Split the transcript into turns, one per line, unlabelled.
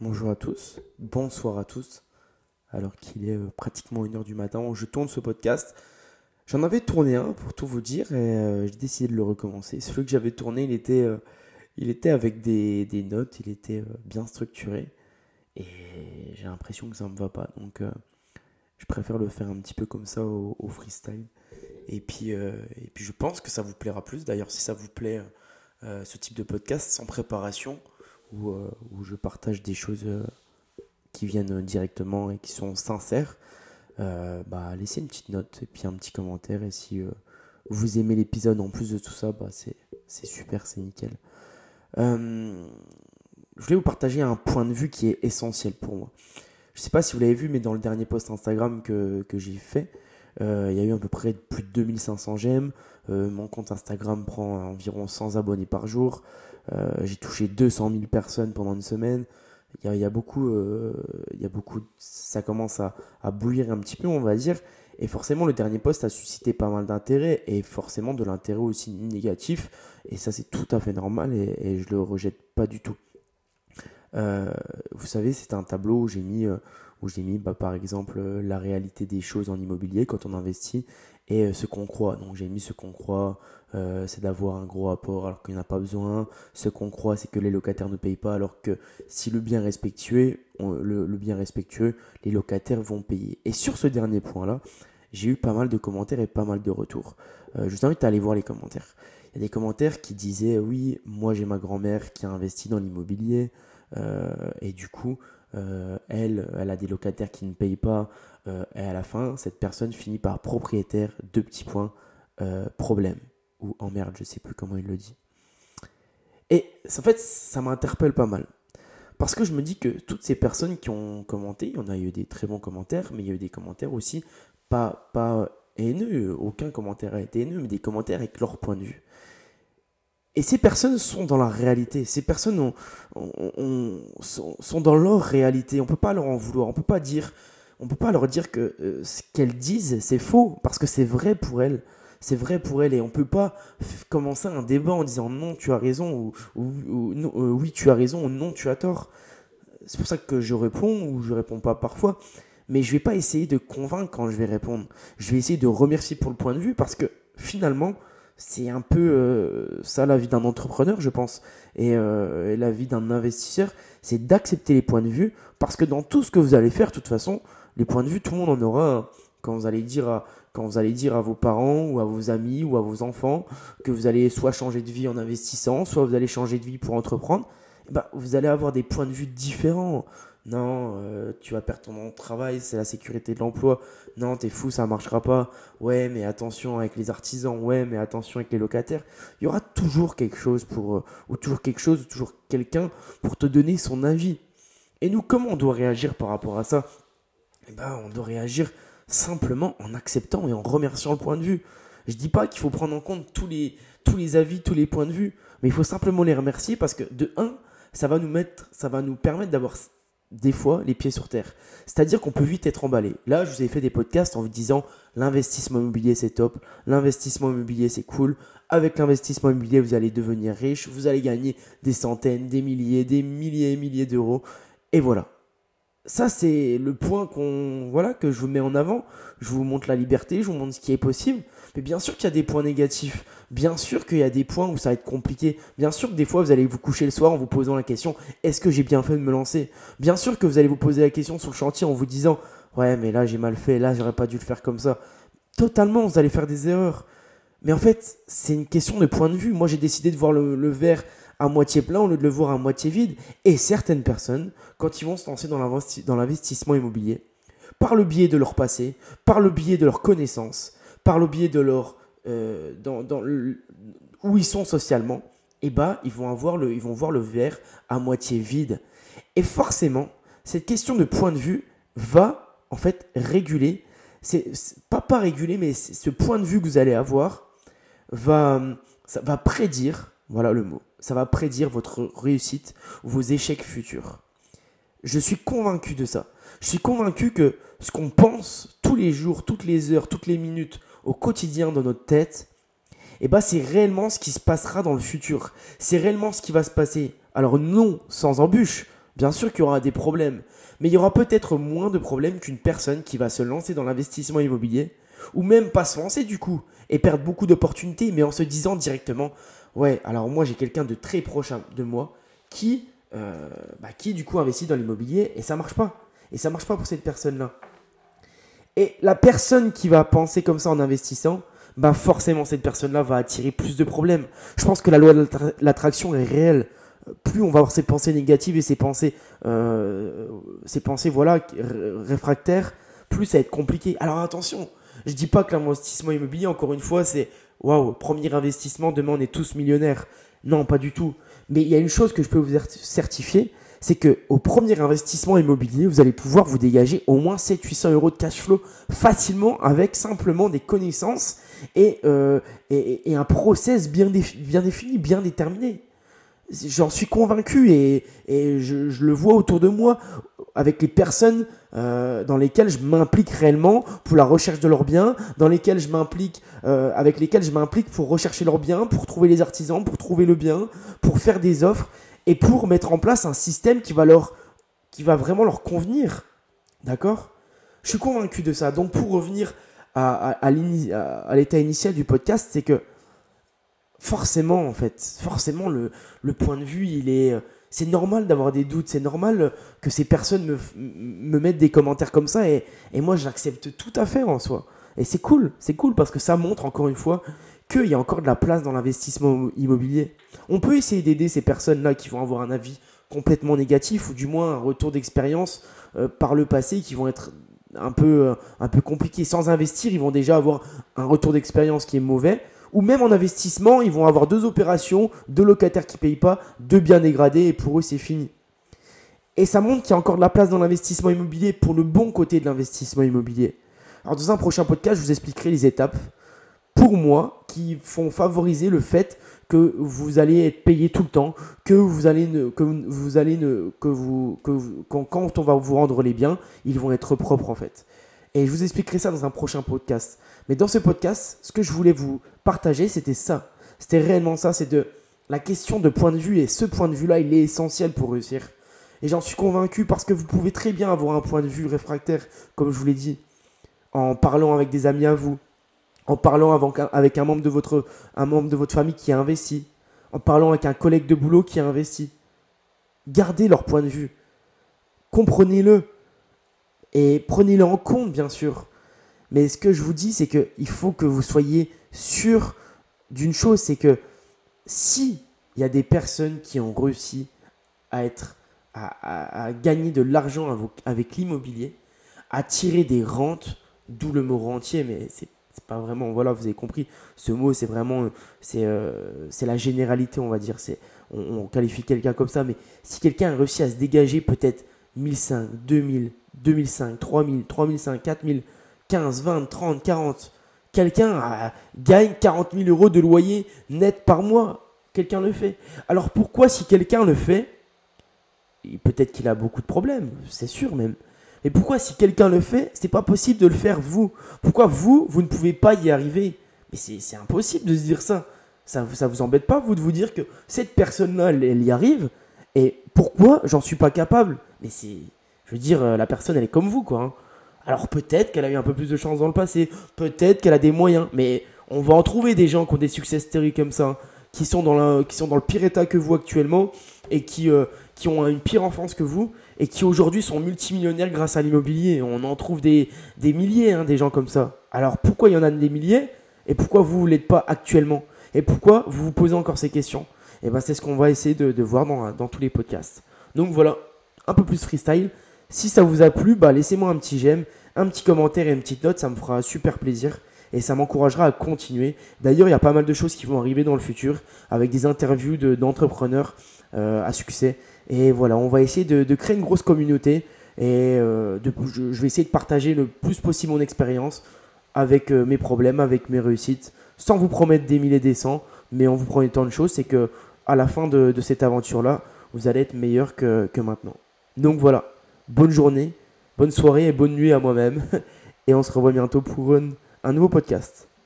bonjour à tous, bonsoir à tous, alors qu'il est euh, pratiquement 1h du matin je tourne ce podcast. J'en avais tourné un pour tout vous dire et euh, j'ai décidé de le recommencer. Celui que j'avais tourné, il était, euh, il était avec des, des notes, il était bien structuré et j'ai l'impression que ça ne me va pas. Donc je préfère le faire un petit peu comme ça au, au freestyle. Et puis, et puis je pense que ça vous plaira plus. D'ailleurs, si ça vous plaît, ce type de podcast sans préparation, où, euh, où je partage des choses euh, qui viennent directement et qui sont sincères, euh, bah, laissez une petite note et puis un petit commentaire. Et si vous aimez l'épisode en plus de tout ça, bah, c'est super, c'est nickel. je voulais vous partager un point de vue qui est essentiel pour moi. Je ne sais pas si vous l'avez vu, mais dans le dernier post Instagram que, que j'ai fait, il y a eu à peu près plus de 2500 j'aime. mon compte Instagram prend environ 100 abonnés par jour. Euh, j'ai touché 200 000 personnes pendant une semaine. Il y a, beaucoup, euh, ça commence à, bouillir un petit peu, on va dire. Et forcément, le dernier post a suscité pas mal d'intérêt et forcément de l'intérêt aussi négatif. Et ça, c'est tout à fait normal et, et je le rejette pas du tout. Euh, vous savez, c'est un tableau où j'ai mis, où j'ai mis bah, par exemple la réalité des choses en immobilier quand on investit et ce qu'on croit. Donc j'ai mis ce qu'on croit, euh, c'est d'avoir un gros apport alors qu'il n'y en a pas besoin. Ce qu'on croit, c'est que les locataires ne payent pas, alors que si le bien respectueux, les locataires vont payer. Et sur ce dernier point-là, j'ai eu pas mal de commentaires et pas mal de retours. Euh, je vous invite à aller voir les commentaires. Il y a des commentaires qui disaient oui, moi j'ai ma grand-mère qui a investi dans l'immobilier euh, et du coup, elle, elle a des locataires qui ne payent pas et à la fin, cette personne finit par propriétaire, deux petits points, problème ou en merde, je sais plus comment il le dit. Et en fait, ça m'interpelle pas mal. Parce que je me dis que toutes ces personnes qui ont commenté, il y en a eu des très bons commentaires, mais il y a eu des commentaires aussi pas, pas haineux, aucun commentaire a été haineux, mais des commentaires avec leur point de vue. Et ces personnes sont dans la réalité. Ces personnes sont, dans leur réalité. On peut pas leur en vouloir. On peut pas dire, on peut pas leur dire que euh, ce qu'elles disent c'est faux parce que c'est vrai pour elles c'est vrai pour elle et on peut pas commencer un débat en disant non tu as raison ou, euh, oui tu as raison ou non tu as tort. C'est pour ça que je réponds ou je réponds pas parfois. Mais je vais pas essayer de convaincre quand je vais répondre. Je vais essayer de remercier pour le point de vue parce que finalement c'est un peu euh, ça la vie d'un entrepreneur je pense et, euh, et la vie d'un investisseur c'est d'accepter les points de vue parce que dans tout ce que vous allez faire de toute façon les points de vue tout le monde en aura quand vous allez dire à, quand vous allez dire à vos parents ou à vos amis ou à vos enfants que vous allez soit changer de vie en investissant, soit vous allez changer de vie pour entreprendre, ben, vous allez avoir des points de vue différents. Non, euh, tu vas perdre ton travail, c'est la sécurité de l'emploi. Non, t'es fou, ça marchera pas. Ouais, mais attention avec les artisans. Ouais, mais attention avec les locataires. Il y aura toujours quelque chose pour, euh, ou toujours quelque chose, ou toujours quelqu'un pour te donner son avis. Et nous, comment on doit réagir par rapport à ça? Eh ben, on doit réagir simplement en acceptant et en remerciant le point de vue. Je dis pas qu'il faut prendre en compte tous les, tous les avis, tous les points de vue, mais il faut simplement les remercier parce que de un, ça va nous mettre, ça va nous permettre d'avoir des fois les pieds sur terre. C'est-à-dire qu'on peut vite être emballé. Là, je vous ai fait des podcasts en vous disant l'investissement immobilier c'est top, l'investissement immobilier c'est cool. Avec l'investissement immobilier, vous allez devenir riche, vous allez gagner des centaines, des milliers, des milliers et milliers d'euros. Et voilà ça c'est le point qu'on voilà que je vous mets en avant. Je vous montre la liberté, je vous montre ce qui est possible. Mais bien sûr qu'il y a des points négatifs. Bien sûr qu'il y a des points où ça va être compliqué. Bien sûr que des fois vous allez vous coucher le soir en vous posant la question est-ce que j'ai bien fait de me lancer? Bien sûr que vous allez vous poser la question sur le chantier en vous disant ouais mais là j'ai mal fait, là j'aurais pas dû le faire comme ça. Totalement, vous allez faire des erreurs. Mais en fait, c'est une question de point de vue. Moi, j'ai décidé de voir le, verre à moitié plein au lieu de le voir à moitié vide. Et certaines personnes, quand ils vont se lancer dans l'investissement immobilier, par le biais de leur passé, par le biais de leurs connaissances, par le biais de leur euh, dans, où ils sont socialement, eh ben, ils vont avoir le, ils vont voir le verre à moitié vide. Et forcément, cette question de point de vue va en fait réguler, c'est pas pas réguler, mais ce point de vue que vous allez avoir va, ça va prédire, voilà le mot, ça va prédire votre réussite vos échecs futurs. Je suis convaincu de ça. Je suis convaincu que ce qu'on pense tous les jours, toutes les heures, toutes les minutes, au quotidien dans notre tête, eh ben c'est réellement ce qui se passera dans le futur. C'est réellement ce qui va se passer. Alors non sans embûche, Bien sûr qu'il y aura des problèmes, mais il y aura peut-être moins de problèmes qu'une personne qui va se lancer dans l'investissement immobilier, ou même pas se lancer du coup, et perdre beaucoup d'opportunités, mais en se disant directement, ouais, alors moi j'ai quelqu'un de très proche de moi qui, euh, bah, qui du coup investit dans l'immobilier, et ça marche pas. Et ça marche pas pour cette personne-là. Et la personne qui va penser comme ça en investissant, bah forcément cette personne-là va attirer plus de problèmes. Je pense que la loi de l'attraction est réelle. Plus on va avoir ces pensées négatives et ces pensées, euh, ces pensées voilà réfractaires, plus ça va être compliqué. Alors attention, je dis pas que l'investissement immobilier, encore une fois, c'est waouh, premier investissement, demain on est tous millionnaires. Non, pas du tout. Mais il y a une chose que je peux vous certifier, c'est que au premier investissement immobilier, vous allez pouvoir vous dégager au moins 700-800 euros de cash flow facilement avec simplement des connaissances et, euh, un process bien, défini, bien déterminé. J'en suis convaincu et, je, le vois autour de moi avec les personnes euh, dans lesquelles je m'implique réellement pour la recherche de leurs biens, euh, avec lesquelles je m'implique pour rechercher leurs biens, pour trouver les artisans, pour trouver le bien, pour faire des offres et pour mettre en place un système qui va qui va vraiment leur convenir. D'accord? Je suis convaincu de ça. Donc pour revenir à, l'état initial du podcast, c'est que forcément, en fait, forcément, le, point de vue, il est. C'est normal d'avoir des doutes, c'est normal que ces personnes me, me mettent des commentaires comme ça et, et moi j'accepte tout à fait en soi. Et c'est cool, c'est cool parce que ça montre encore une fois qu'il y a encore de la place dans l'investissement immobilier. On peut essayer d'aider ces personnes-là qui vont avoir un avis complètement négatif ou du moins un retour d'expérience euh, par le passé qui vont être un peu, euh, un peu compliqués. Sans investir, ils vont déjà avoir un retour d'expérience qui est mauvais. Ou même en investissement, ils vont avoir deux opérations, deux locataires qui ne payent pas, deux biens dégradés et pour eux c'est fini. Et ça montre qu'il y a encore de la place dans l'investissement immobilier pour le bon côté de l'investissement immobilier. Alors dans un prochain podcast, je vous expliquerai les étapes pour moi, qui font favoriser le fait que vous allez être payé tout le temps, que vous allez ne, que vous allez ne, que vous, que quand, on va vous rendre les biens, ils vont être propres en fait. Et je vous expliquerai ça dans un prochain podcast. Mais dans ce podcast, ce que je voulais vous partager, c'était ça. C'était réellement ça, c'est de la question de point de vue et ce point de vue-là, il est essentiel pour réussir. Et j'en suis convaincu parce que vous pouvez très bien avoir un point de vue réfractaire, comme je vous l'ai dit, en parlant avec des amis à vous, en parlant avec un membre de votre, famille qui a investi, en parlant avec un collègue de boulot qui a investi. Gardez leur point de vue. Comprenez-le. Et prenez-le en compte, bien sûr. Mais ce que je vous dis, c'est qu'il faut que vous soyez sûr d'une chose, c'est que si il y a des personnes qui ont réussi à gagner de l'argent avec l'immobilier, à tirer des rentes, d'où le mot rentier, mais c'est c'est pas vraiment voilà vous avez compris. Ce mot c'est vraiment c'est euh, la généralité on va dire. C'est on, qualifie quelqu'un comme ça mais si quelqu'un a réussi à se dégager peut-être 1005 2000 2005 3000 3005 4000 15 20 30 40 quelqu'un gagne 40 000 euros de loyer net par mois. Quelqu'un le fait. Alors pourquoi si quelqu'un le fait peut-être qu'il a beaucoup de problèmes c'est sûr même et pourquoi si quelqu'un le fait, c'est pas possible de le faire vous? Pourquoi vous, vous ne pouvez pas y arriver? Mais c'est impossible de se dire ça. Ça vous embête pas, vous, de vous dire que cette personne-là, elle, y arrive? Et pourquoi j'en suis pas capable? Mais c'est... Je veux dire, euh, la personne, elle est comme vous, quoi. Hein. Alors peut-être qu'elle a eu un peu plus de chance dans le passé, peut-être qu'elle a des moyens, mais on va en trouver des gens qui ont des succès stories comme ça, qui sont dans, qui sont dans le pire état que vous actuellement et qui, euh, qui ont une pire enfance que vous et qui aujourd'hui sont multimillionnaires grâce à l'immobilier. On en trouve des, des milliers, hein, des gens comme ça. Alors pourquoi il y en a des milliers et pourquoi vous ne l'êtes pas actuellement Et pourquoi vous vous posez encore ces questions? Et eh ben c'est ce qu'on va essayer de, voir dans, dans, tous les podcasts. Donc voilà, un peu plus freestyle. Si ça vous a plu, bah laissez-moi un petit j'aime, un petit commentaire et une petite note, ça me fera super plaisir et ça m'encouragera à continuer. D'ailleurs, il y a pas mal de choses qui vont arriver dans le futur avec des interviews d'entrepreneurs à succès et voilà, on va essayer de, créer une grosse communauté. Et euh, je, vais essayer de partager le plus possible mon expérience avec euh, mes problèmes, avec mes réussites, sans vous promettre des milliers et des cents, mais en vous promettant une chose, c'est que à la fin de, cette aventure-là, vous allez être meilleur que maintenant. Donc voilà, bonne journée, bonne soirée et bonne nuit à moi-même. Et on se revoit bientôt pour un nouveau podcast.